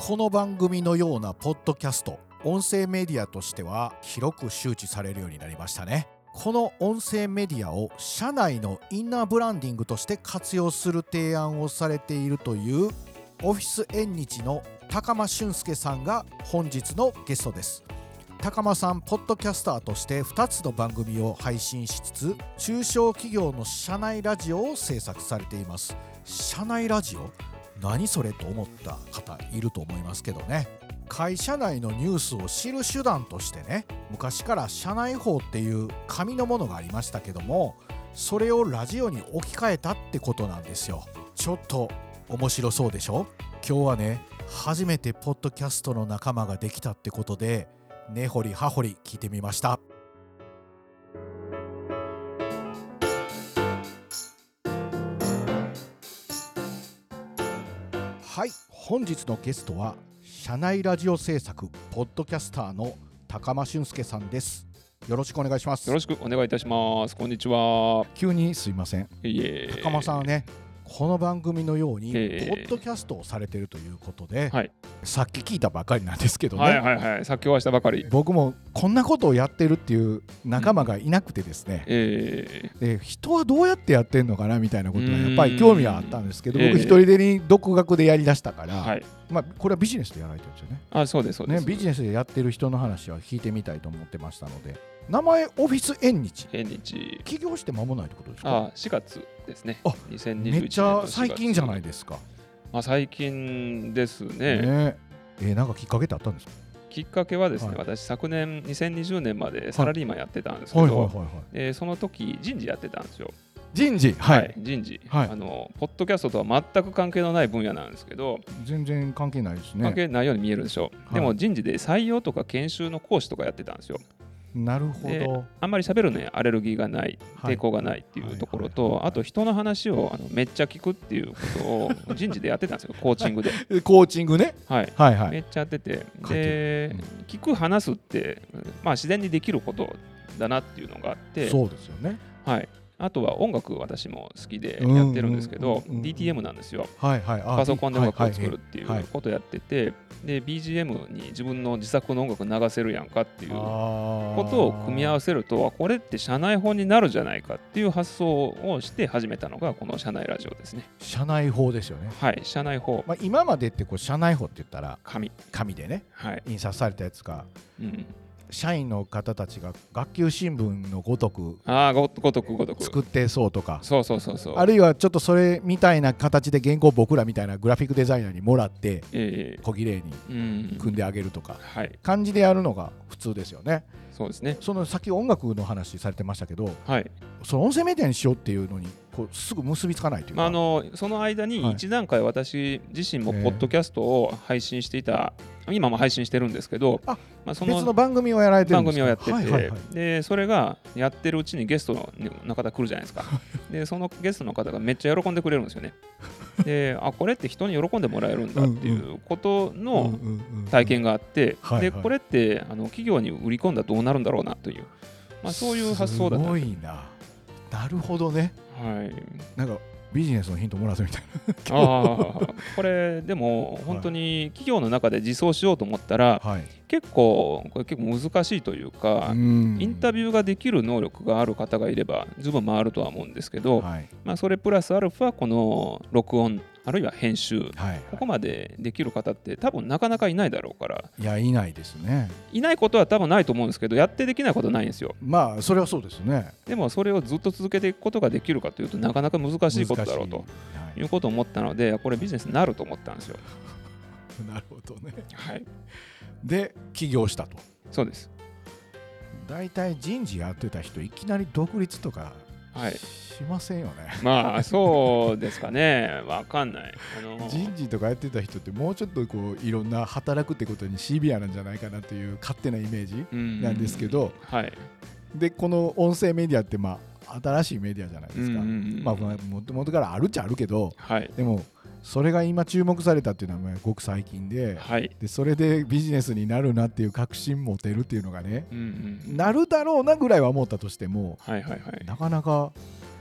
この番組のようなポッドキャスト音声メディアとしては広く周知されるようになりましたね。この音声メディアを社内のインナーブランディングとして活用する提案をされているというオフィス縁日の高間俊介さんが本日のゲストです。高間さんポッドキャスターとして2つの番組を配信しつつ中小企業の社内ラジオを制作されています。社内ラジオ？何それと思った方いると思いますけどね。会社内のニュースを知る手段としてね昔から社内法っていう紙のものがありましたけどもそれをラジオに置き換えたってことなんですよ。ちょっと面白そうでしょ？今日はね初めてポッドキャストの仲間ができたってことで根掘り葉掘り聞いてみました。はい本日のゲストは社内ラジオ制作ポッドキャスターの高間俊介さんですよろしくお願いしますよろしくお願いいたします。こんにちは。急にすいませんいえ。高間さんはねこの番組のようにポえ。えッドキャストをされてるということで、はい。さっき聞いたばかりなんですけどね、はいはいはい。さっきお会いしたばかり。僕もこんなことをやってるっていう仲間がいなくてですね、えで人はどうやってやってんのかなみたいなことがやっぱり興味はあったんですけど僕一人でに独学でやりだしたから、ー、はい。まあ、これはビジネスでやられてるんですよね。あ、そうですそうです。ねビジネスでやってる人の話は聞いてみたいと思ってましたので名前オフィス縁日縁日。起業して間もないってことですか？あ、4月ですね。あ2021年めっちゃ最近じゃないでですか、まあ最近ですね。ねえーなんかきっかけってあったんですか？きっかけはですね、はい私昨年2020年までサラリーマンやってたんですけど、その時人事やってたんですよ。人事はい、人事、はいあの。ポッドキャストとは全く関係のない分野なんですけど、全然関係ないですね関係ないように見えるでしょ。いでも人事で採用とか研修の講師とかやってたんですよ。なるほでどあんまり喋るのにアレルギーがない、はい。抵抗がないっていうところと、あと人の話をあのめっちゃ聞くっていうことを 人事でやってたんですよ、コーチングで。コーチングね？はい。はいはい。めっちゃやってて、でる、聞く、話すって、まあ、自然にできることだなっていうのがあって、そうですよね。はい、あとは音楽、私も好きでやってるんですけど、DTM なんですよ。はいはい。あパソコンで音楽を作るはいっていうはいことをやってて、で、BGM に自分の自作の音楽流せるやんかっていうこことを組み合わせるとこれって社内法になるじゃないかっていう発想をして始めたのがこの社内ラジオですね。社内法ですよね、はい社内法。まあ、今までってこう社内法って言ったら紙紙でね。はい、印刷されたやつがうん、社員の方たちが学級新聞のごとくああごごとくごとく。作ってそうとか。そうそうそうそう。あるいはちょっとそれみたいな形で原稿僕らみたいなグラフィックデザイナーにもらってええ。小綺麗にうん。組んであげるとか。はい。感じでやるのが普通ですよね。そうですね。そのさっき音楽の話されてましたけどはい、その音声メディアにしようっていうのにこうすぐ結びつかないというか、まあ、あのその間にはい一段階私自身もええ。ポッドキャストを配信していた、今も配信してるんですけどあまあ、そ別の番組をやられてる番んですか？組をやってて、はいはいはい。でそれがやってるうちにゲストのの方来るじゃないですか。でそのゲストの方がめっちゃ喜んでくれるんですよね。で あこれって人に喜んでもらえるんだっていうことうんのうんうん体験があって、はいはい。でこれってあの企業に売り込んだらどうなるんだろうなという、まあ、そういう発想だったすんですごいな。なるほどね。はい、なんかビジネスのヒントもらったみたいああこれでも本当に企業の中で実装しようと思ったらなはい。結構これ結構難しいというか、インタビビューができる能力がある方がいれば十分回るとは思うんですけど、はい。まあ、それプラスアルファこの録音あるいは編集はいここまでできる方って多分なかなかいないだろうから。いやいないですね。いないことは多分ないと思うんですけどやってできないことはないんですよ。まあそれはそうですね。でもそれをずっと続けていくことができるかというとなかなか難しいことだろうとい。い。うことを思ったのでこれビジネスになると思ったんですよ。は いなるほどね。はい。で起業したと。そうです。大体人事やってた人いきなり独立とかはい。しませんよね、まあそうですかね。わかんない。あの人事とかやってた人ってもうちょっとこういろんな働くってことにシビアなんじゃないかなという勝手なイメージうん。なんですけど、はい。でこの音声メディアってまあ新しいメディアじゃないですか、うんうんうんまあもともとからあるっちゃあるけどはい。でもそれが今注目されたっていうのはまあごく最近ではい。でそれでビジネスになるなっていう確信持てるっていうのがねうんうんうん。なるだろうなぐらいは思ったとしてもはいはいはい。なかなか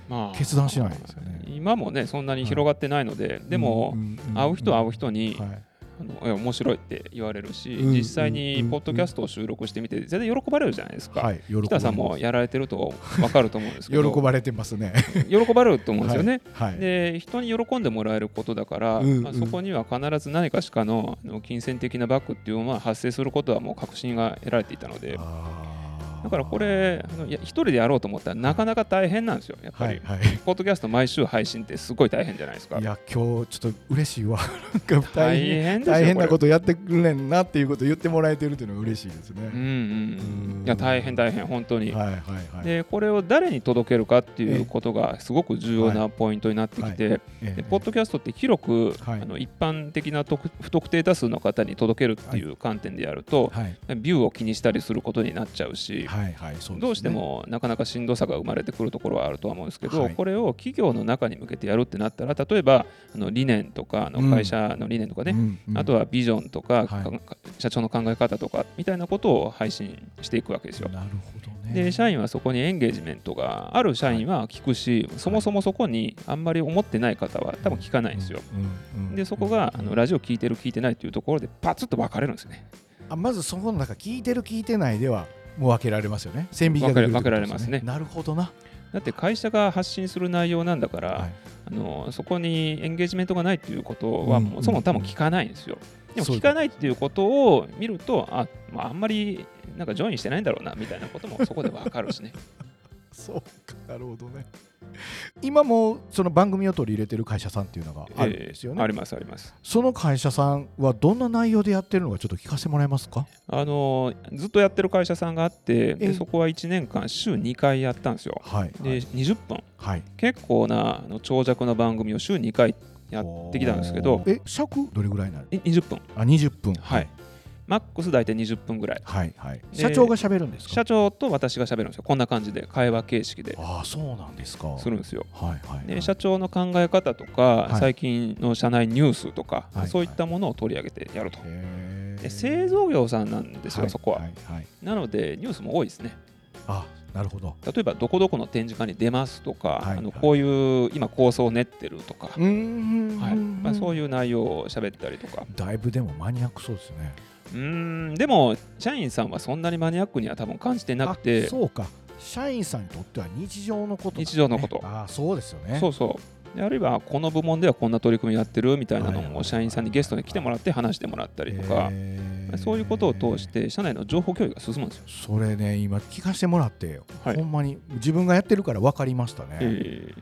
まあ決断しないですよね。今もねそんなに広がってないので、でも、うんうんうん。会う人会う人に、はいあの面白いって言われるし、うん実際にうんポッドキャストを収録してみて全然喜ばれるじゃないですか。はい喜ばれ北さんもやられてると分かると思うんですけど。喜ばれてますね。喜ばれると思うんですよね。はい、はい。で人に喜んでもらえることだから、うんうん。まあ、そこには必ず何かしかの金銭的なバックっていうのは発生することはもう確信が得られていたのでだからこれ一人でやろうと思ったらなかなか大変なんですよやっぱり、はいはい。ポッドキャスト毎週配信ってすごい大変じゃないですか。いや今日ちょっと嬉しいわ。大 大変大変なこことやってくれんなっていうことを言ってもらえてるっていうのが嬉しいですね、れうんうん。うん。いや大変大変本当に、はいはいはい。でこれを誰に届けるかっていうことがすごく重要なポイントになってきて、ポッドキャストって広く、はい。あの一般的な特不特定多数の方に届けるっていう観点でやると、はい。ビューを気にしたりすることになっちゃうし、はいはいそうですね。どうしてもなかなかしんどさが生まれてくるところはあるとは思うんですけど、はい。これを企業の中に向けてやるってなったら例えばあの理念とかあのうん。会社の理念とかね、うんうんあとはビジョンとか、はい。社長の考え方とかみたいなことを配信していくわけですよ。なるほどね。で社員はそこにエンゲージメントがある社員は聞くし、そもそもそこにあんまり思ってない方は多分聞かないんですよ。でそこがあのラジオ聞いてる聞いてないっていうところでパツッと分かれるんですよね。あまずそこの中聞いてる聞いてないではもう分けられますよね。線引きができるってことです分けられますね。なるほどな。だって会社が発信する内容なんだから、はい。あのそこにエンゲージメントがないっていうことはうん。もうそもそも多分聞かないんですよ。でも聞かないっていうことを見るとあ,、まあ、あんまりなんかジョインしてないんだろうなみたいなこともそこで分かるしね。そうかなるほどね今もその番組を取り入れてる会社さんっていうのがあるんですよね、えーありますあります。その会社さんはどんな内容でやってるのかちょっと聞かせてもらえますか？あのずっとやってる会社さんがあってえでそこは1年間週2回やったんですよ。はいで20分。はい。結構なあの長尺の番組を週2回やってきたんですけど。え尺どれぐらいなのえ20分。あ20分。はいマックス大体20分ぐらい。はいはい。で社長が喋るんですか？社長と私が喋るんですよ。こんな感じで。会話形式で。ああそうなんですか。するんですよ。はいはいはい。で社長の考え方とか、はい。最近の社内ニュースとか、はいそういったものを取り上げてやると、で製造業さんなんですよ、はいそこは、はいはい。なのでニュースも多いですね。あなるほど。例えばどこどこの展示会に出ますとか、はいあのこういう今構想を練ってるとか、うーん。はい。まあ、そういういう内容を喋ったりとか。だいぶでもマニアックそうですねうーんでも社員さんはそんなにマニアックには多分感じてなくあてそうか。社員さんにとっては日常のことだね、日常のこと。ああそうですよね。そうそう。であるいはこの部門ではこんな取り組みやってるみたいなのはいはいはいを社員さんにゲストに来てもらって話してもらったりとか、そういうことを通して社内の情報共有が進むんですよ。それね今聞かせてもらってよ、はい。ほんまに自分がやってるから分かりましたね、え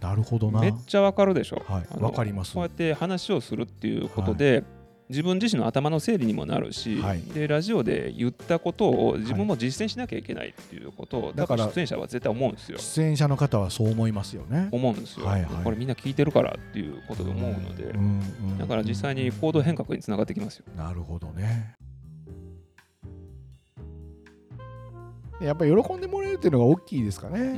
なるほどめっちゃわかるでしょ。はいかります。こうやって話をするっていうことで、自分自身の頭の整理にもなるし、はい。でラジオで言ったことを自分も実践しなきゃいけないっていうことを、だからだから出演者は絶対思うんですよ。出演者の方はそう思いますよね。思うんですよ、はいはい。これみんな聞いてるからっていうことで思うので、うんうんだから実際に行動変革につながってきますよ。なるほどね。やっぱり喜んでもらえるっていうのが大きいですかね、うんうんう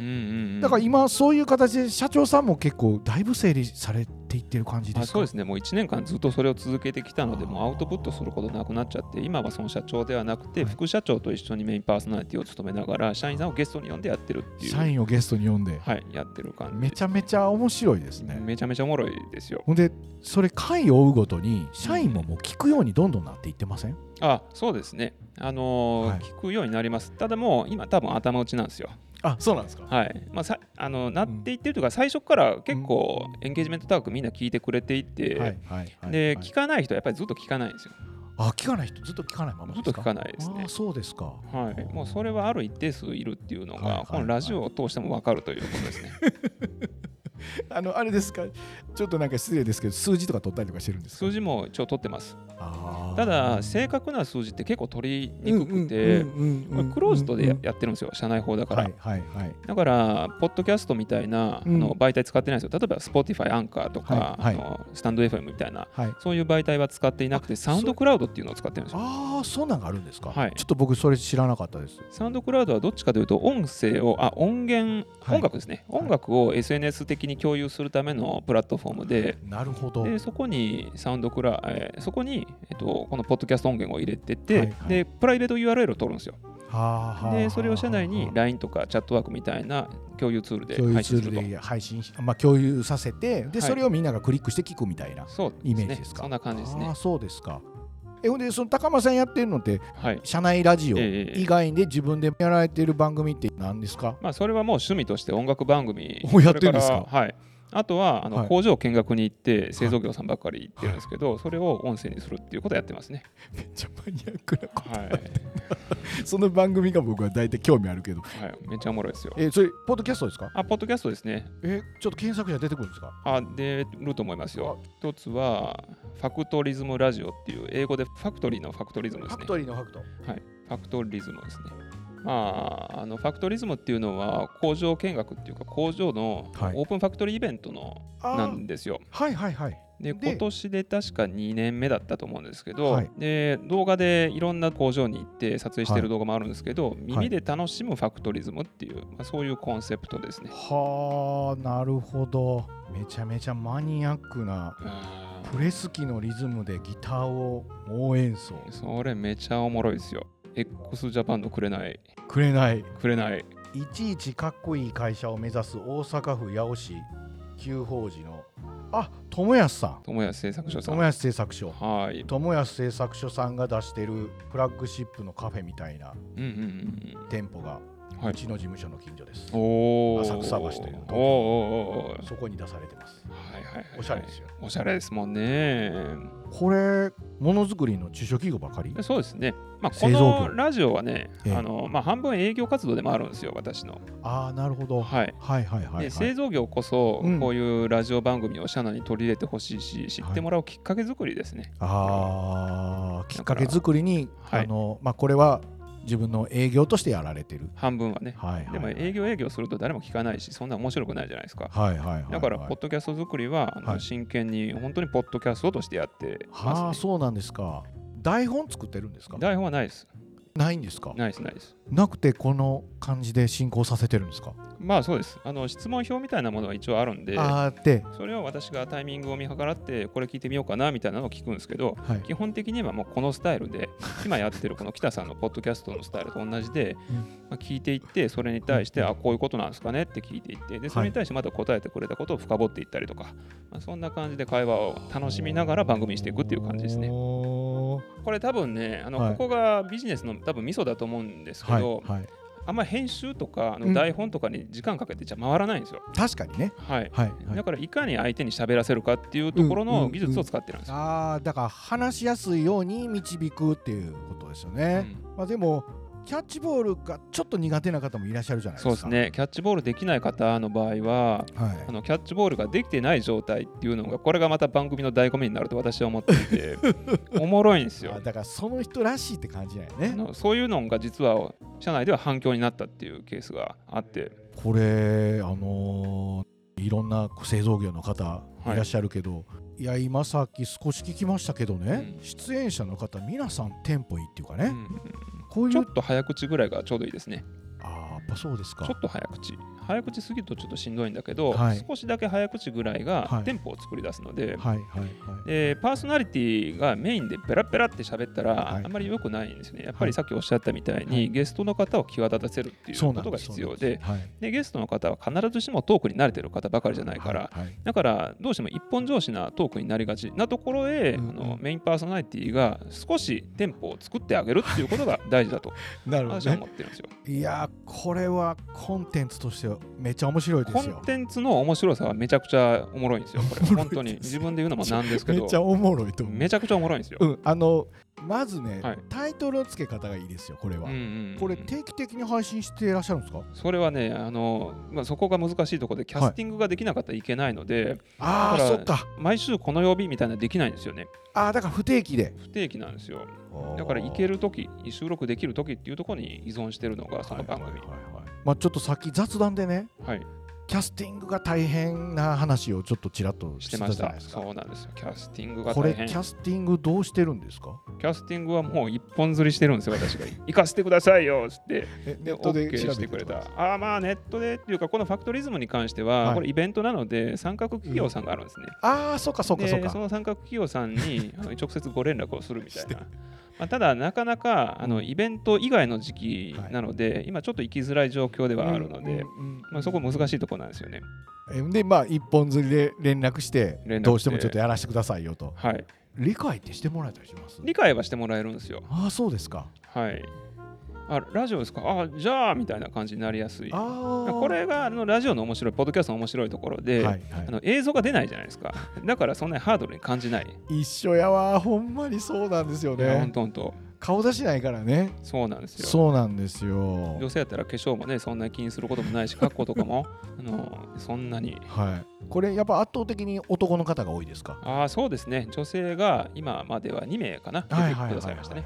ん。だから今そういう形で社長さんも結構だいぶ整理されていってる感じですか？あそうですね、もう1年間ずっとそれを続けてきたので、もうアウトプットすることなくなっちゃって、今はその社長ではなくて、はい。副社長と一緒にメインパーソナリティを務めながら、社員さんをゲストに呼んでやってるっていう、社員をゲストに呼んで、はい、やってる感じ。めちゃめちゃ面白いですね、めちゃめちゃおもろいですよ。ほんでそれ回を追うごとに社員ももう聞くようにどんどんなっていってません、あそうですね、あのーはい。聞くようになります。ただもう、今、多分頭打ちなんですよ。あそうなんですか。はい。まあ、さあのなっていってるというか、最初から結構、エンゲージメント高くみんな聞いてくれていて、はいはいはいで、はい。聞かない人はやっぱりずっと聞かないんですよ。あ聞かない人ずっと聞かないままずっと聞かないですね。あ。そうですか。はい、もうそれはある一定数いるっていうのが、このラジオを通しても分かるということですね。あのあれですか？ちょっとなんか失礼ですけど数字とか取ったりとかしてるんですか？数字も一応取ってます。ただ、正確な数字って結構取りにくくて、クローズドでやってるんですよ、社内法だから。はいはいはい。だから、ポッドキャストみたいな、うん。あの媒体使ってないんですよ。例えば、Spotify、アンカーとか、はいはい。あのスタンド FM みたいな、はい。そういう媒体は使っていなくて、サウンドクラウドっていうのを使ってるんですよ。ああそんなんがあるんですか、はい。ちょっと僕それ知らなかったです。サウンドクラウドはどっちかというと、音声を、あ、音源、はい。音楽ですね。はい音楽を SNS 的に共有するためのプラットフォームで、なるほど。でそこにサウンドクラ、えーそこに、えっと、このポッドキャスト音源を入れてて、はいはい。でプライベート URL を取るんですよ。でそれを社内には LINE とかチャットワークみたいな共有ツールで配信すると配信し、まあ、共有させてで、はい。それをみんながクリックして聞くみたいなそうイメージですか？そんな感じですね。そうですかえほんでその高間さんやってるのってはい。社内ラジオええ以外で自分でやられてる番組って何ですか、まあそれはもう趣味として音楽番組おやってるんですか？はいあとはあのはい工場見学に行って製造業さんばっかり行ってるんですけど、それを音声にするっていうことをやってますね。めっちゃマニアックなこはい、と その番組が僕は大体興味あるけどはい、めっちゃおもろいですよ。えそれポッドキャストですか？あ、ポッドキャストですね。えちょっと検索者出てくるんですか？あ、出ると思いますよ。一つは、ファクトリズムラジオっていう、英語でファクトリーのファクトリズムですね。ファクトリーのファクトはい、ファクトリズムですね。まあ、あのファクトリズムっていうのは工場見学っていうか工場のはい。オープンファクトリーイベントのあー。なんですよ。はいはいはい。でで今年で確か2年目だったと思うんですけど、はい。で動画でいろんな工場に行って撮影してる動画もあるんですけど、い。耳で楽しむファクトリズムっていう、まあ、そういうコンセプトですね。はあなるほど。めちゃめちゃマニアックなプレス機のリズムでギターを猛演奏。それめちゃおもろいですよ。X ジャパンのくれない、くれない。くれない。いちいちかっこいい会社を目指す大阪府八尾市旧法寺の。あ友安さん。友安製作所さん。友安製作所。はい。友安製作所さんが出してるフラッグシップのカフェみたいなうんうんうん店舗がうん。はい。うちの事務所の近所です、おー。浅草橋というおーおそこに出されてます。はいはいはいはい。おしゃれですよ。おしゃれですもんね。これものづくりの中小企業ばかり？そうですね。まあ、こ製造業のラジオはね、ええあのまあ、半分営業活動でもあるんですよ、私の。ああなるほどはい。はいはいはい、はでい、製造業こそうんこういうラジオ番組を社内に取り入れてほしいし、知ってもらうきっかけ作りですね。ああきっかけ作りに、はいあのまあこれは自分の営業としてやられてる半分はね。はいはいでも営業営業すると誰も聞かないし、そんな面白くないじゃないですか。はいはいはい、はい、だから、ポッドキャスト作りはあのはい真剣に本当にポッドキャストとしてやってはあます、ね。そうなんですか台本作ってるんですか？台本はないです。ないんですか？ないです、ないです。なくてこの感じで進行させてるんですか？まあそうです。あの質問表みたいなものは一応あるんで、それを私がタイミングを見計らって、これ聞いてみようかなみたいなのを聞くんですけど、はい。基本的にはもうこのスタイルで、今やってるこの北さんのポッドキャストのスタイルと同じで、うん。まあ、聞いていって、それに対して、うんあ、こういうことなんですかねって聞いていって、でそれに対してまた答えてくれたことを深掘っていったりとか、まあ、そんな感じで会話を楽しみながら番組にしていくっていう感じですね。これ多分ね、あのはい。ここがビジネスの多分ミソだと思うんですけはいど、はい。あんま編集とかの台本とかに時間かけてじゃ回らないんですよ。確かにね。はい。はい、はい。だからいかに相手に喋らせるかっていうところうんうんうん。の技術を使ってるんですよ。ああだから話しやすいように導くっていうことですよね、うん。まあでもキャッチボールがちょっと苦手な方もいらっしゃるじゃないですか。そうですね、キャッチボールできない方の場合は、はい。あのキャッチボールができてない状態っていうのが、これがまた番組の醍醐味になると私は思っていて、おもろいんですよ。あ。だからその人らしいって感じだよね。そういうのが実は社内では反響になったっていうケースがあって、これあのーいろんな製造業の方い。らっしゃるけど、い、や今さっき少し聞きましたけどね、うん。出演者の方皆さんテンポいいっていうかね、うんこういうちょっと早口ぐらいがちょうどいいですね。あっぱそうですか。ちょっと早口。早口すぎるとちょっとしんどいんだけど、はい。少しだけ早口ぐらいがはい。テンポを作り出すので、でパーソナリティがメインでペラペラって喋ったら、はい。あんまり良くないんですね。やっぱはい。りさっきおっしゃったみたいに、はい。ゲストの方を際立たせるっていうことが必要ででゲストの方は必ずしもトークに慣れてる方ばかりじゃないから、だからどうしても一本上司なトークになりがちなところへ、あのメインパーソナリティが少しテンポを作ってあげるっていうことが大事だと なるほ私は思ってるんですよ。いやーこれはコンテンツとしてはめっちゃ面白いでコすよ。ンテンツの面白さはめちゃくちゃおもろいんですよ。これ本当に。自分で言うのもなんですけど。めっちゃおもろいとめちゃくちゃおもろいんですよ。うんあのまずね、はい。タイトルの付け方がいいですよこれは、うんうんうんこれ定期的に配信していらっしゃるんですか？それはねあの、まあ、そこが難しいところでキャスティングができなかったらいけないので、ああだからそっか。毎週この曜日みたいなのできないんですよね。ああだから不定期で。不定期なんですよ。だから行ける時収録できる時っていうところに依存してるのがその番組。はいはいはいはい。まあちょっとさっき雑談でね。はいキャスティングが大変な話をちょっとちらっとしてました。そうなんですよ。キャスティングがこれキャスティングどうしてるんですか？キャスティングはもう一本釣りしてるんですよ 私が。行かせてくださいよっつって。えで OK してくれた。ああまあネットでっていうかこのファクトリズムに関しては、はい。これイベントなので参画企業さんがあるんですね、ああそうかそうかそうかでその参画企業さんにあの直接ご連絡をするみたいなまあ、ただなかなかあうん。のイベント以外の時期なので、今ちょっと行きづらい状況ではあるので、うんまあ、そこ難しいところなんですよね。えでまあ一本釣りで連絡して連絡して。どうしてもちょっとやらせてくださいよと。はい、理解ってしてもらえたりします？理解はしてもらえるんですよ。ああそうですか。はい。あラジオですか？あじゃあみたいな感じになりやすい。ああこれがあのラジオの面白い、ポッドキャストの面白いところで、はいあはの映像が出ないじゃないですか。だからそんなにハードルに感じない。い、一緒やわほんまにそうなんですよいや、ほんねとほんと。顔出しないからねそうなんですよ。そうなんですよ女性やったら化粧もね、そんなに気にすることもないし、格好とかも、あのそんなに。はいこれやっぱ圧倒的に男の方が多いですか？ああ、そうですね。女性が今までは2名かな、出てくださいましたね。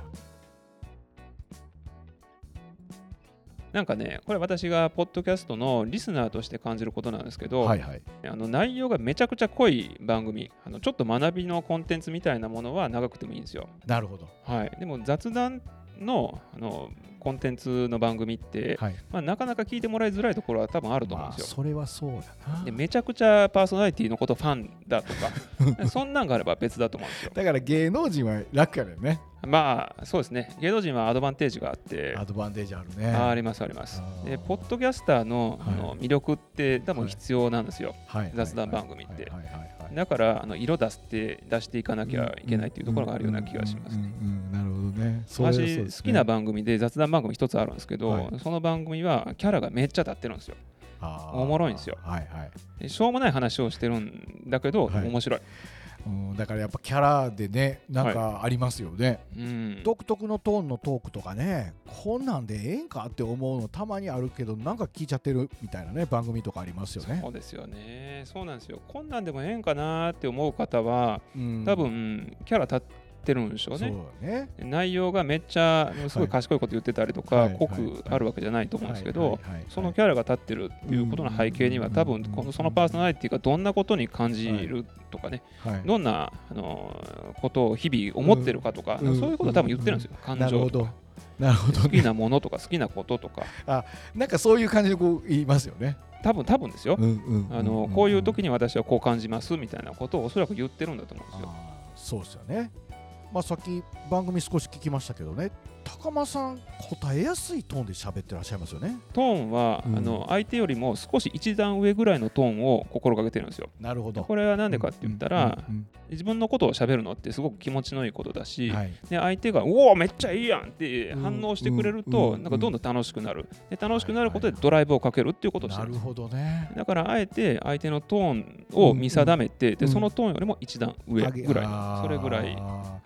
なんかね、これ私がポッドキャストのリスナーとして感じることなんですけど、はいはい。あの内容がめちゃくちゃ濃い番組あの、ちょっと学びのコンテンツみたいなものは長くてもいいんですよ。なるほど。はい、でも雑談のあのコンテンツの番組って、はい。まあ、なかなか聞いてもらいづらいところは多分あると思うんまあですよ。それはそうやな。でめちゃくちゃパーソナリティのことファンだとか そんなんがあれば別だと思うんですよ。だから芸能人は楽やね。まあそうですね。芸能人はアドバンテージがあってアドバンテージあるね。あありますあります。でポッドキャスターのあのはい魅力って多分必要なんですよ、はい。雑談番組って。だからあの色出して出していかなきゃいけないっていうところがあるような気がしますうんねなるほどね。私好きな番組で雑談番組一つあるんですけど、はい。その番組はキャラがめっちゃ立ってるんですよ。おもろいんですよ。はいはい。でしょうもない話をしてるんだけど、はい。面白い、うんだからやっぱキャラでねなんかありますよね。うん、独特のトーンのトークとかねこんなんでええんかって思うのたまにあるけどなんか聞いちゃってるみたいなね番組とかありますよね。そうですよね。そうなんですよ。こんなんでもええんかなって思う方はうん。多分キャラ立ってるんでしょうそうねね。内容がめっちゃすごい賢いこと言ってたりとか、はい。濃くあるわけじゃないと思うんですけど、そのキャラが立ってるっていうことの背景には、うん。多分このそのパーソナリティがどんなことに感じるとかね、はい。どんなあのことを日々思ってるかとか、うん。そういうことを多分言ってるんですよ、感なるほど。情とか。なるほどね。好きなものとか好きなこととか。なんかそういう感じでこう言いますよね。多分多分ですよ、こういう時に私はこう感じますみたいなことをおそらく言ってるんだと思うんですよ。そうですよねまあさっき番組少し聞きましたけどね。高間さん答えやすいトーンで喋ってらっしゃいますよね。トーンは、うん。あの相手よりも少し一段上ぐらいのトーンを心がけてるんですよ。なるほど。これは何でかって言ったら、うん自分のことを喋るのってすごく気持ちのいいことだうし、んはい。で相手が「おおめっちゃいいやん!」って反応してくれる。と、うん。なんかどんどん楽しくなる。で楽しくなることはいはいはい。でドライブをかけるっていうことをしてるんです。なるほどね。だからあえて相手のトーンを見定めて、でうん。そのトーンよりも一段上ぐらいのそれぐらい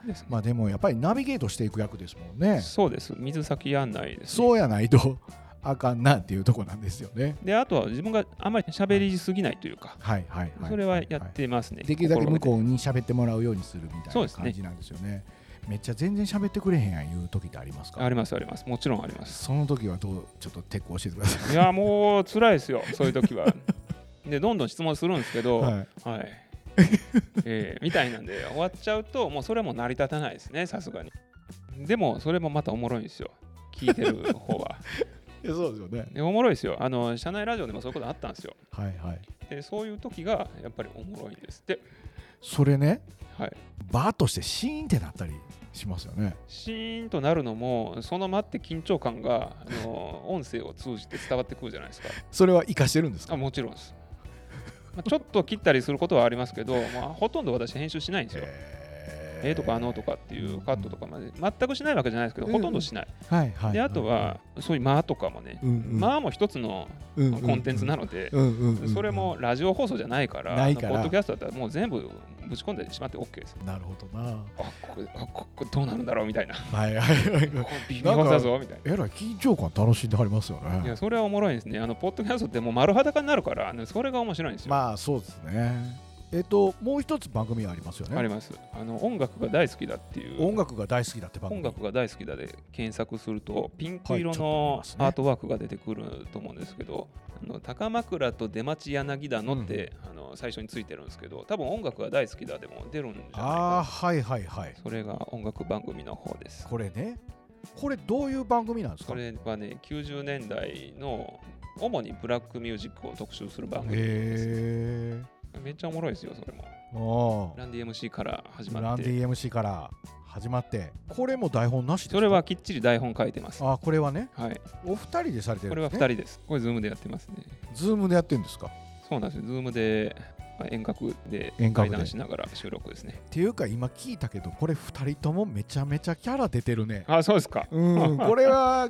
ですね、まあでもやっぱりナビゲートしていく役ですもんねそうです。水先案内です、ね、そうやないと あかんなっていうとこなんですよね。であとは自分があまり喋りすぎないというか、はいはいはい。それはやってますね、できるだけ向こうに喋ってもらうようにするみたいな感じなんですよね。めっちゃ全然喋ってくれへんやんいう時ってありますか？ありますあります。もちろんあります。その時はどうちょっとテック教えてください。やもう辛いですよそういう時は。でどんどん質問するんですけど、い、ははい。いえーみたいなんで終わっちゃうともうそれはもう成り立たないですねさすがにでもそれもまたおもろいんですよ。聞いてる方は。いやそうですよね。でおもろいですよ。あの社内ラジオでもそういうことあったんですよ。はいはい。でそういう時がやっぱりおもろいんです。ってそれねはい。バーッとしてシーンってなったりしますよね。シーンとなるのもその待って緊張感があの 音声を通じて伝わってくるじゃないですか。それは活かしてるんですか？あもちろんです、まあちょっと切ったりすることはありますけど、まあ、ほとんど私編集しないんですよ。えーとかあのとかっていうカットとかまで全くしないわけじゃないですけど、うんほとんどしない。はいはいで、あとは、そういう間とかもね、うんうん間も一つのコンテンツなので、うんうんうんそれもラジオ放送じゃないから、ないからポッドキャストだったらもう全部ぶち込んでしまって OK です。なるほどなあ、ここあここどうなるんだろうみたいな。はいはいはい微妙だぞみたいな。えらい緊張感楽しんではりますよねいや、それはおもろいですね。あの、ポッドキャストってもう丸裸になるから、ねそれが面白いんですよ。まあそうですねえっともう一つ番組ありますよね。あります。あの、音楽が大好きだっていう。音楽が大好きだって番組。音楽が大好きだで検索するとピンク色のアートワークが出てくると思うんですけど、あの高枕と出町柳田のって、あの最初についてるんですけど多分音楽が大好きだでも出るんじゃないあか。あはいはいはい。なそれが音楽番組の方です。これね。これどういう番組なんですか？それはね90年代の主にブラックミュージックを特集する番組ですめっちゃおもろいですよそれもおランディ MC から始ランデまってィ MC から始まってこれも台本なしですか？それはきっちり台本書いてます。あこれはねはい、お二人でされてるこれはんです、2ね、人です。これ、ズームでやってますね。ズームでやってるんですか？そうなんですよ。ズームで、まあ遠隔で遠隔で対談しながら収録ですね。っていうか今聞いたけどこれ二人ともめちゃめちゃキャラ出てるねあ、そうですか。うん これは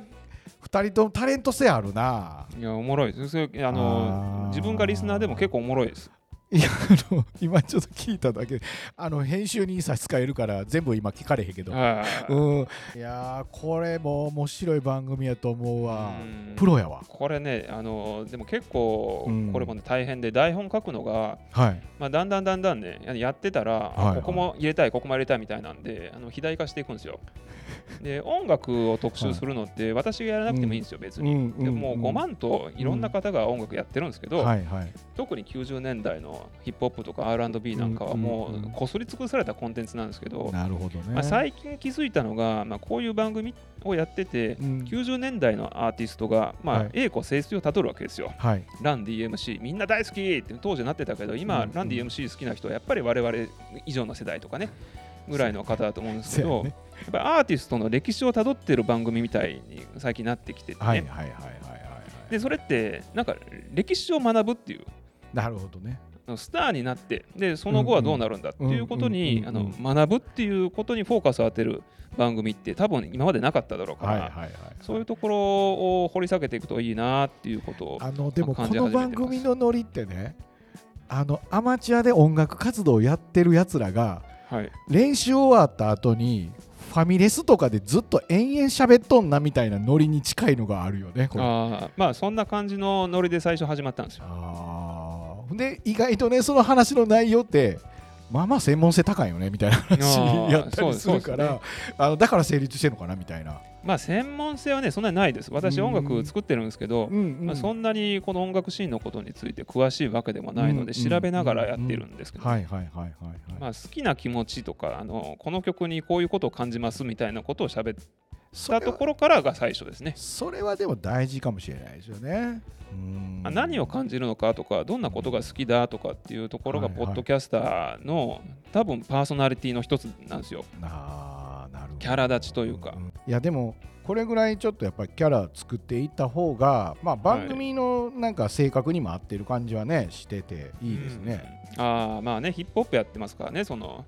二人ともタレント性あるないや、おもろいです。それああのー自分がリスナーでも結構おもろいです。いやあの今ちょっと聞いただけ。あの編集に差し支えるから全部今聞かれへんけど。うん。いやーこれも面白い番組やと思うわ。うん。プロやわ。これね、あのでも結構うん。これもね大変で台本書くのが、はい。まあ、だんだんだんだんねややってたら、あはいはい。ここも入れたいここも入れたいみたいなんであの肥大化していくんですよ。で音楽を特集するのって私がやらなくてもいいんですよ、別に。うん。でもう5万といろんな方が音楽やってるんですけど、はいはい。特に90年代のヒップホップとか R&B なんかはもうんうん。うんうこすり尽くされたコンテンツなんですけど、なるほどね。まあ、最近気づいたのが、まあ、こういう番組をやってて、うん。90年代のアーティストが、まあはい。栄枯盛衰をたどるわけですよ。はい。ラン DMC みんな大好きって当時なってたけど今、うんラン DMC 好きな人はやっぱり我々以上の世代とかねぐらいの方だと思うんですけど、やね。やっぱりアーティストの歴史をたどってる番組みたいに最近なってきててね、はいはいはいはいはい。でそれってなんか歴史を学ぶっていう。なるほどねスターになってでその後はどうなるんだっていうことに学ぶっていうことにフォーカスを当てる番組って多分今までなかっただろうから、そういうところを掘り下げていくといいなっていうことをあのでもこの番組のノリってねあのアマチュアで音楽活動をやってるやつらがはい練習終わった後にファミレスとかでずっと延々喋っとんなみたいなノリに近いのがあるよねあまあそんな感じのノリで最初始まったんですよ。あで意外とねその話の内容ってまあまあ専門性高いよねみたいな話やったりするから、そうあのだから成立してるのかなみたいな、まあ専門性はねそんなにないです。私うん音楽作ってるんですけど、うんうんまあ、そんなにこの音楽シーンのことについて詳しいわけでもないのでうん調べながらやってるんですけど、はいはいはいはいはい、まあ、好きな気持ちとかあのこの曲にこういうことを感じますみたいなことを喋ったそれはところからが最初ですね。それはでも大事かもしれないですよね。何を感じるのかとかどんなことが好きだとかっていうところがポッドキャスターの多分パーソナリティの一つなんですよ。あーなるほどキャラ立ちというか。んいやでもこれぐらいちょっとやっぱりキャラ作っていった方が、まあ、番組のなんか性格にも合ってる感じはねしてていいですね。うん。ああまあねヒップホップやってますからねその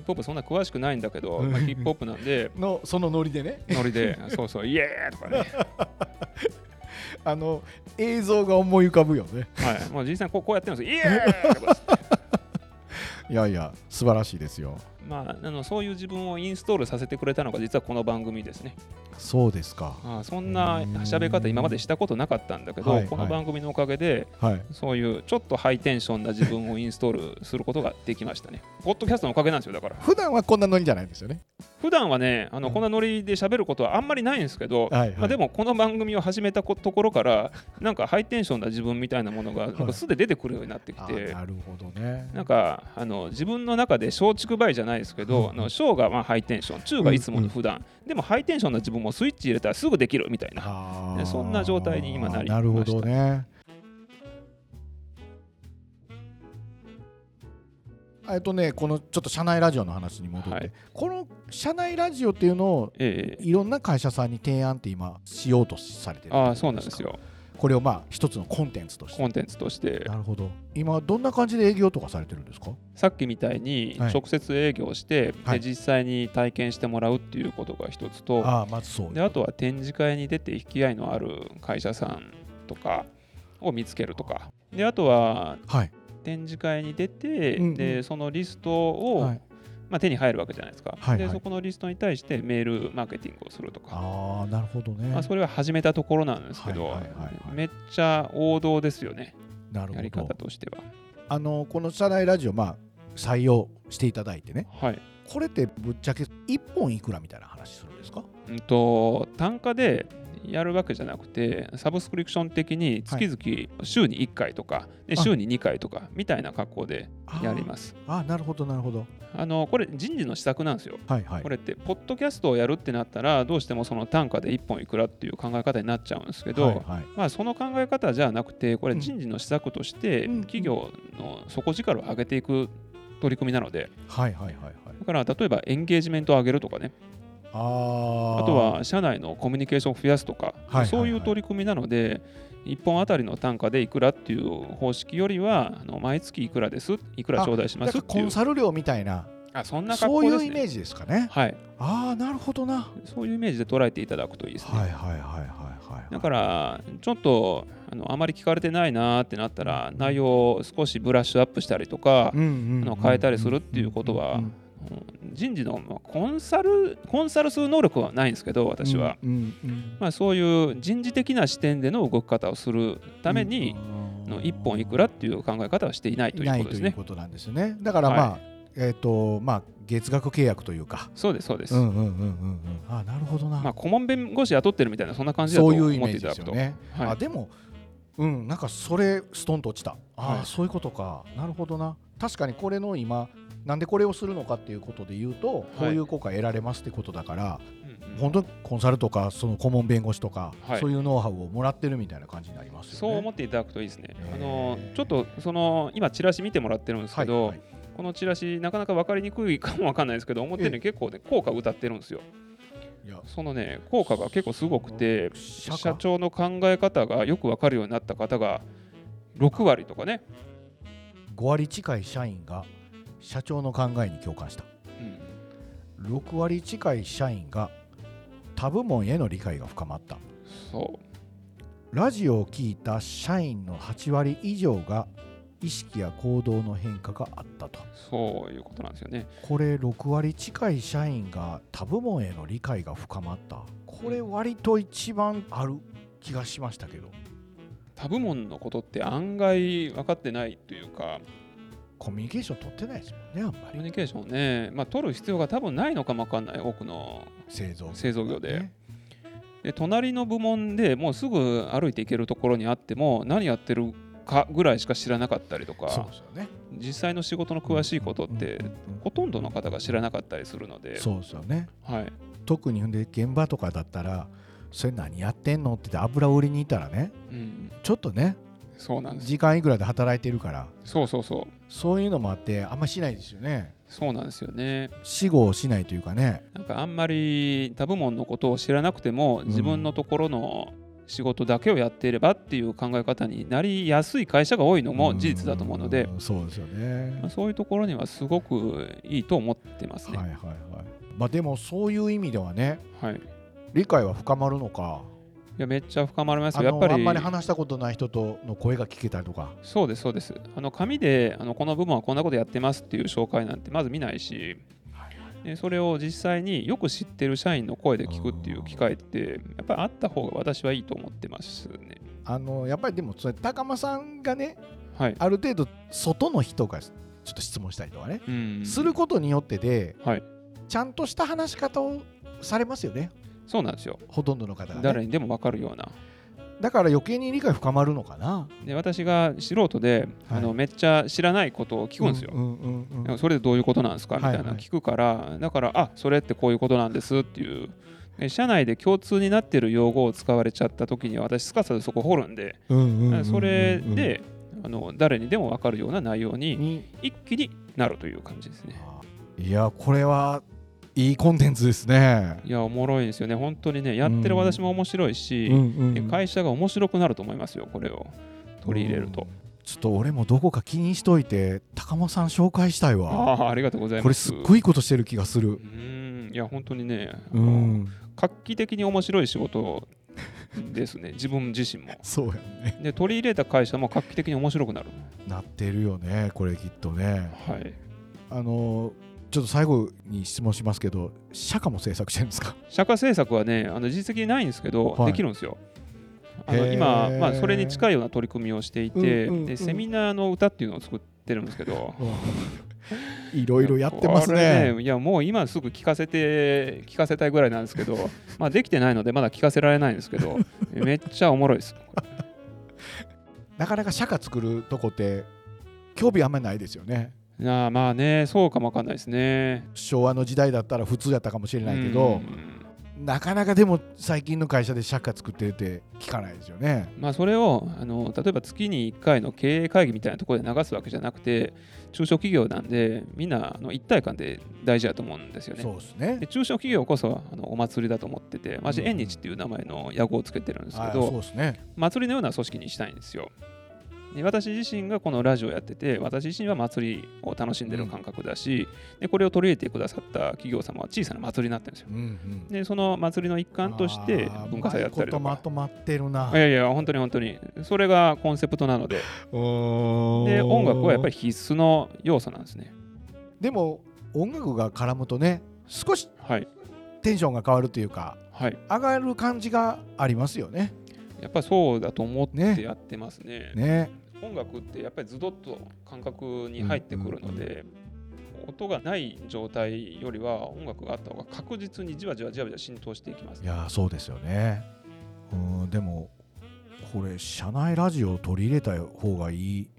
ヒップホップそんな詳しくないんだけど、まあ、ヒップホップなんで。のそのノリでね。ノリで そうそうイエーイとかね、あの映像が思い浮かぶよね。はい、もう実際にこうこうやってるんですよ。イエーいやいや素晴らしいですよ。まあ、あのそういう自分をインストールさせてくれたのが実はこの番組ですね。そうですか。ああそんな喋り方今までしたことなかったんだけど、はいこの番組のおかげではい。そういうちょっとハイテンションな自分をインストールすることができましたね。ポッドキャストのおかげなんですよだから。普段はこんなノリじゃないんですよね。普段はねあの、うんこんなノリで喋ることはあんまりないんですけど、はいはいまあ、でもこの番組を始めたこところからなんかハイテンションな自分みたいなものがなんか素で出てくるようになってきあて。なるほどね。なんかあの自分の中で松竹梅じゃないですけど、うん。あの小がまあハイテンション中がいつもの普段、でもハイテンションな自分もスイッチ入れたらすぐできるみたいな。そんな状態に今なりました。なるほどね。えっとね、このちょっと社内ラジオの話に戻って、はい。この社内ラジオっていうのをええ。いろんな会社さんに提案って今しようとされてるああそうなんですよこれをまあ一つのコンテンツとして。コンテンツとして。なるほど。今どんな感じで営業とかされてるんですか？さっきみたいにはい直接営業して、はい。で実際に体験してもらうっていうことが一つとああまずそうであとは展示会に出て引き合いのある会社さんとかを見つけるとか。であとははい。展示会に出て、うんうん。でそのリストを、はいまあ、手に入るわけじゃないですか、はいはい。でそこのリストに対してメールマーケティングをするとか、ああなるほどね、まあ、それは始めたところなんですけど、めっちゃ王道ですよね。なるやりほど方としては。あのこの社内ラジオまあ採用していただいてね。はい。これってぶっちゃけ1本いくらみたいな話するんですか？うんと単価でやるわけじゃなくてサブスクリプション的に月々週に1回とか、週に2回とかみたいな格好でやります。あーなるほどなるほど。あのこれ人事の施策なんですよ。はいはい。これってポッドキャストをやるってなったらどうしてもその単価で1本いくらっていう考え方になっちゃうんですけど、はいはい。まあ、その考え方じゃなくてこれうん人事の施策としてうん。企業の底力を上げていく取り組みなのではいはいはいはい。だから例えばエンゲージメントを上げるとかねあー。あとは社内のコミュニケーションを増やすとか、はいはいはい。そういう取り組みなので1本あたりの単価でいくらっていう方式よりはあの毎月いくらですいくら頂戴しますっていう。ンサル料みたいなあそんな格そう好ですね。いうイメージですかね。はい。ああなるほどな。そういうイメージで捉えていただくといいですね、はいはいはいはいはいだからちょっとあのあまり聞かれてないなーってなったら内容を少しブラッシュアップしたりとか、うんうんうんあの変えたりするっていうことは人事のまあコンサルコンサルする能力はないんですけど私は、うんうんまあ、そういう人事的な視点での動き方をするために、うん。の1本いくらっていう考え方はしていないということですね。ということなんですよね。だからまあ、えっ、とまあ月額契約というか。そうですそうです。うんうんうんうんうん。あなるほどな、まあ、顧問弁護士雇ってるみたいなそんな感じだとそう思っていただくと。ね、はい。あでもうんなんかそれストンと落ちた。あ、はい。あそういうことか。なるほどな。確かにこれの今なんでこれをするのかっていうことで言うと、こういう効果得られますってことだから本当にコンサルとかその顧問弁護士とか、はい。そういうノウハウをもらってるみたいな感じになりますよね。そう思っていただくといいですね。あのちょっとその今チラシ見てもらってるんですけど、はいはい。このチラシなかなか分かりにくいかもわかんないですけど表に結構ね効果を歌ってるんですよ。いや。そのね効果が結構すごくて社社長の考え方がよく分かるようになった方が6割とかね、5割近い社員が社長の考えに共感した。うん、6割近い社員が他部門への理解が深まった。そう。ラジオを聞いた社員の8割以上が意識や行動の変化があったと。そういうことなんですよね。これ6割近い社員が他部門への理解が深まった。これ割と一番ある気がしましたけど。他部門のことって案外分かってないというかコミュニケーション取ってないですもんねあんまコミュりニケーションをね、まあ、取る必要が多分ないのかも分かんない。多くの製造製造業で。ね。で隣の部門でもうすぐ歩いていけるところにあっても何やってるかぐらいしか知らなかったりとそうかですよね。実際の仕事の詳しいことってほとんどの方が知らなかったりするので、そうですよね。はい、特にで現場とかだったらそれ何やってんのって言って油売りに行ったらねうん、ちょっとねそうなんです。時間いくらで働いてるから。そうそうそう。そういうのもあってあんましないですよね。そうなんですよね。死後しないというかね。なんかあんまり他部門のことを知らなくても自分のところの仕事だけをやっていればっていう考え方になりやすい会社が多いのも事実だと思うので、んそうですよね。まあ、そういうところにはすごくいいと思ってますね。はいはいはい。まあでもそういう意味ではねはい、い。理解は深まるのかやめっちゃ深まります。やっぱりのあんまり話したことない人との声が聞けたりとかそうですそうです。あの紙であのこの部門はこんなことやってますっていう紹介なんてまず見ないし、でそれを実際によく知ってる社員の声で聞くっていう機会ってやっぱりあった方が私はいいと思ってますね。あのやっぱりでもそれ高間さんがねはい。ある程度外の人がちょっと質問したりとかね、うん、することによってで、はいちゃんとした話し方をされますよねそうなんですよ。ほとんどの方が、ね、誰にでも分かるような。だから余計に理解深まるのかなで私が素人で、はいあのめっちゃ知らないことを聞くんですよ。うんうんうんうんそれでどういうことなんですか？みたいなはいはいの聞くから、だからあそれってこういうことなんですっていうで社内で共通になってる用語を使われちゃった時には私すかさずそこ掘るんで、それであの誰にでも分かるような内容にに一気になるという感じですね。いやこれはいいコンテンツですね。いやおもろいですよね本当にねやってる私も面白いし、会社が面白くなると思いますよこれを取り入れると。ちょっと俺もどこか気にしといて高間さん紹介したいわ。ああありがとうございます。これすっごいことしてる気がするう。んいや本当にね、うん、画期的に面白い仕事ですね 自分自身も。そうやね。で取り入れた会社も画期的に面白くなる。なってるよねこれきっとね。はい。あのちょっと最後に質問しますけど社歌も制作してるんですか？社会政策はねあの実績ないんですけど、はいできるんですよ。あの今、まあ、それに近いような取り組みをしていて、うんうんうんでセミナーの歌っていうのを作ってるんですけど。いろいろやってますこれね。いやもう今すぐ聞かせて聞かせたいぐらいなんですけど、まあできてないのでまだ聞かせられないんですけど、めっちゃおもろいです。なかなか社歌作るとこって興味あんまりないですよね。いやまあねそうかもわかんないですね。昭和の時代だったら普通やったかもしれないけど、うんなかなかでも最近の会社で社会作ってて聞かないですよね。まあ、それをあの例えば月に1回の経営会議みたいなところで流すわけじゃなくて中小企業なんでみんなあの一体感で大事だと思うんですよね。そうですねで。中小企業こそあのお祭りだと思ってて、私、うん縁日っていう名前の屋号をつけてるんですけあそうど、ですね。祭りのような組織にしたいんですよ。で私自身がこのラジオやってて、私自身は祭りを楽しんでる感覚だし、でこれを取り入れてくださった企業様は小さな祭りになってるんですよ。うんうん。で、その祭りの一環として文化祭やったりとまか。とまってるな。いやいや、本当に本当に。それがコンセプトなので、で音楽はやっぱり必須の要素なんですね。でも音楽が絡むとね少しはい。テンションが変わるというかはい。上がる感じがありますよね。やっぱりそうだと思ってねやってますね。ね。音楽ってやっぱりズドッと感覚に入ってくるので、音がない状態よりは音楽があった方が確実にじわじわじわじわ浸透していきますい。やーそうですよね。うんでもこれ社内ラジオを取り入れた方がいい。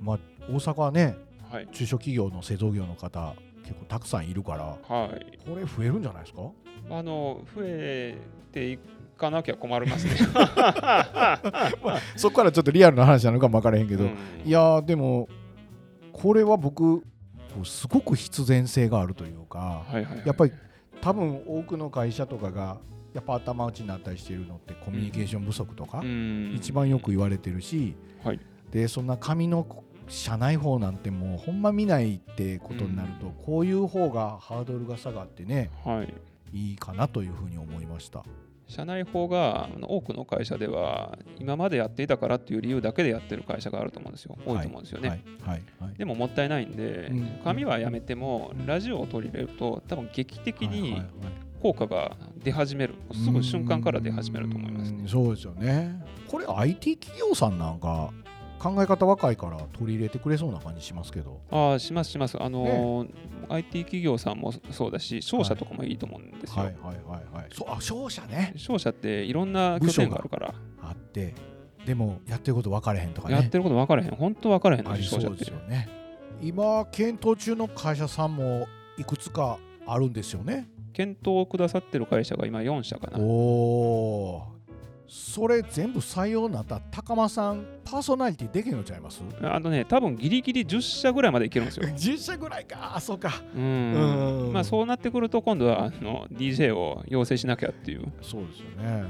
まあ大阪はねはい。中小企業の製造業の方結構たくさんいるからはい。これ増えるんじゃないですか？あの、増えていかな？きゃ困りますね。そこからちょっとリアルな話なのかも分からへんけど、うん。いやーでもこれは僕すごく必然性があるというかはいはいはい。やっぱり多分多くの会社とかがやっぱ頭打ちになったりしてるのってコミュニケーション不足とか、うん。一番よく言われてるし、はい。でそんな紙の社内法なんてもうほんま見ないってことになると、こういう方がハードルが下がってねはい。いいかなというふうに思いました。社内法が多くの会社では今までやっていたからっていう理由だけでやってる会社があると思うんですよ。多いと思うんですよね。はい。はい。はい。でももったいないんで、うん。紙はやめてもラジオを取り入れると多分劇的に効果が出始める、すぐ瞬間から出始めると思いますね。うん。そうですよね。これ IT 企業さんなんか考え方若いから取り入れてくれそうな感じしますけど。ああ、しますします。あのー IT 企業さんもそうだし、商社とかもいいと思うんですよ。はいはいはいはい。そうあ商社ね商社っていろんな拠点があるから、あってでもやってること分かれへんとかね。やってること分からへん。本当分からへんの商社ってそうです。よね。今検討中の会社さんもいくつかあるんですよね。検討をくださってる会社が今4社かな。おお。それ全部採用になったら高間さんパーソナリティできるのちゃいます？あのね、多分ギリギリ10社ぐらいまでいけるんですよ。10社ぐらいかあそうかううんん。まあそうなってくると今度はあの DJ を養成しなきゃっていうそうですよね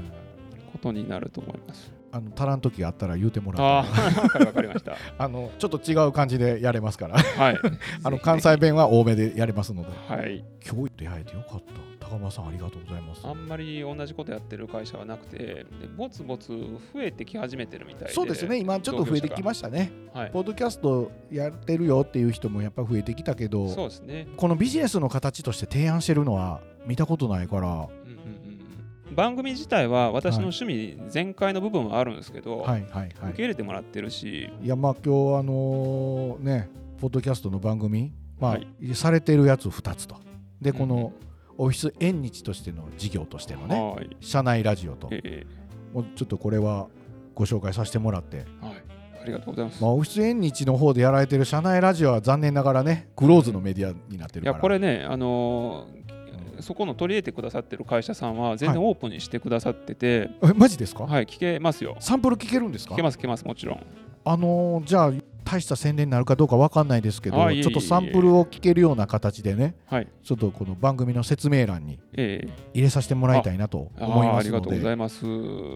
ことになると思います。あの足らん時あったら言うてもらったら、わかりました。あのちょっと違う感じでやれますからはい。あの関西弁は多めでやれますのではい。今日出会えてよかった高間さんありがとうございますあんまり同じことやってる会社はなくて、でぼつぼつ増えてき始めてるみたいで。そうですね今ちょっと増えてきましたねはい。ポッドキャストやってるよっていう人もやっぱ増えてきたけどそうですね。このビジネスの形として提案してるのは見たことないから番組自体は私の趣味全開の部分はあるんですけど、はいはいはい。受け入れてもらってるし、いやまあ今日あのねポッドキャストの番組まあ、はい。されてるやつ2つと。でこうん。のオフィス縁日としての事業としてのねはい。社内ラジオと。えもうちょっとこれはご紹介させてもらって、ーはい。ありがとうございます。まあ、オフィス縁日の方でやられてる社内ラジオは残念ながらねクローズのメディアになってるいや、からこれね、あのーそこの取り入れてくださってる会社さんは全然オープンにしてくださってて、えマジですか、はい、聞けますよ。サンプル聞けるんですか？聞けます、聞けます、もちろん。あのーじゃあ大した宣伝になるかどうかわかんないですけどちょっとサンプルを聞けるような形でねはい。ちょっとこの番組の説明欄にえ入れさせてもらいたいなとー、思いあーありがますのでとうございます。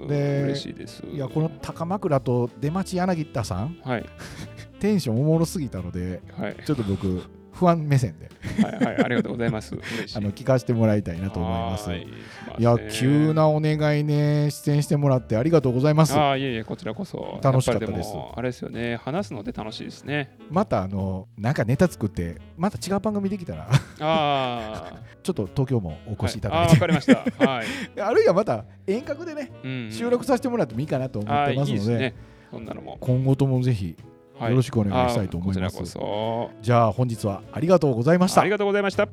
で嬉しいです。いやこの高枕と出町柳田さんはい、テンションおもろすぎたのではい、ちょっと僕不安目線ではい、はい、ありがとうございます。あの聞かせてもらいたいなと思います。はいいや急。なお願いね出演してもらってありがとうございます。ああ、いえいえ、こちらこそ。楽しかったですあれですよね、話すので楽しいですね。またあのなんかネタ作ってまた違う番組できたらあ ちょっと東京もおあ、越しいただいて、わかりました。はい。あるいはまた遠隔でねうん収録させてもらってもいいかなと思ってますのでね。そんなのも。今後ともぜひはいよろしくお願いしたいと思います。じゃあ本日はありがとうございましたそ。あり。がとうございました。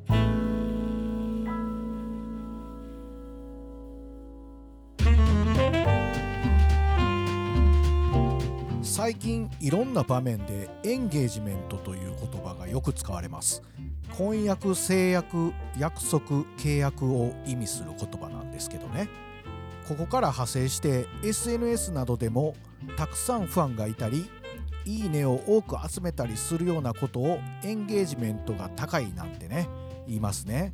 最近いろんな場面でエンゲージメントという言葉がよく使われます婚約制約約束契約を意味する言葉なんでですけどねここから派生して SNS などでもたくさんファンがいたりいいねを多く集めたりするようなことをエンゲージメントが高いなんてね言いますね。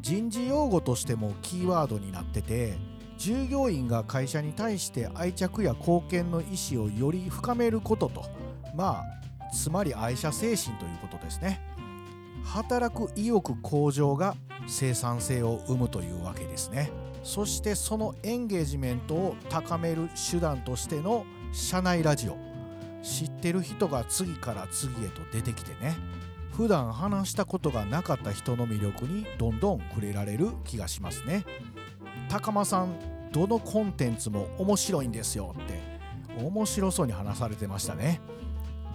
人事用語としてもキーワードになってて従業員が会社に対して愛着や貢献の意思をより深めることとまあつまり愛社精神ということですね。働く意欲向上が生産性を生むというわけですね。そしてそのエンゲージメントを高める手段としての社内ラジオ。知ってる人が次から次へと出てきてね。普段話したことがなかった人の魅力にどんどん触れられる気がしますね。高間さんどのコンテンツも面白いんですよって面白そうに話されてましたね。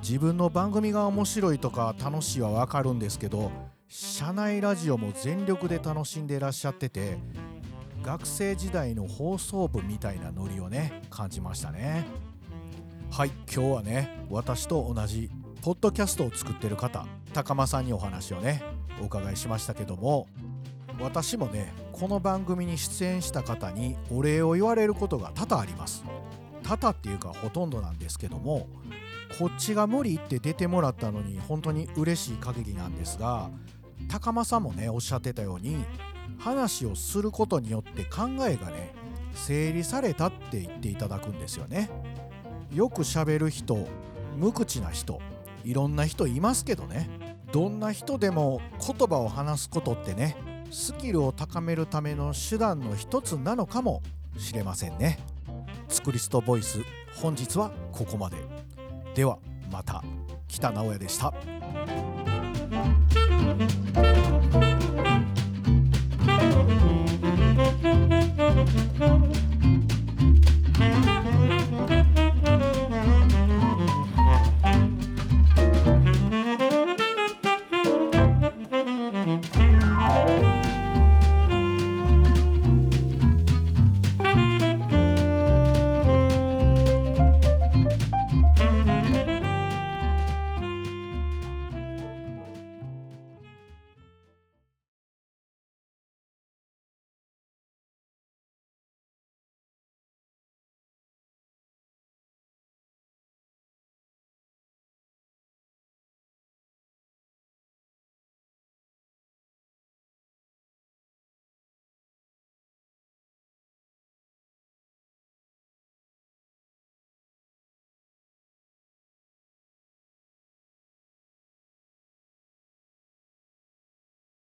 自分の番組が面白いとか楽しいはわかるんですけど社内ラジオも全力で楽しんでいらっしゃってて学生時代の放送部みたいなノリをね感じましたね。はい今日はね私と同じポッドキャストを作ってる方高間さんにお話をねお伺いしましたけども私もねこの番組に出演した方にお礼を言われることが多々あります。多々っていうかほとんどなんですけどもこっちが無理って出てもらったのに本当に嬉しい限りなんですが高間さんもねおっしゃってたように話をすることによって考えがね整理されたって言っていただくんですよね。よくしゃべる人無口な人いろんな人いますけどね。どんな人でも言葉を話すことってねスキルを高めるための手段の一つなのかもしれませんね。スクリストボイス本日はここまで。ではまた。北直哉でした「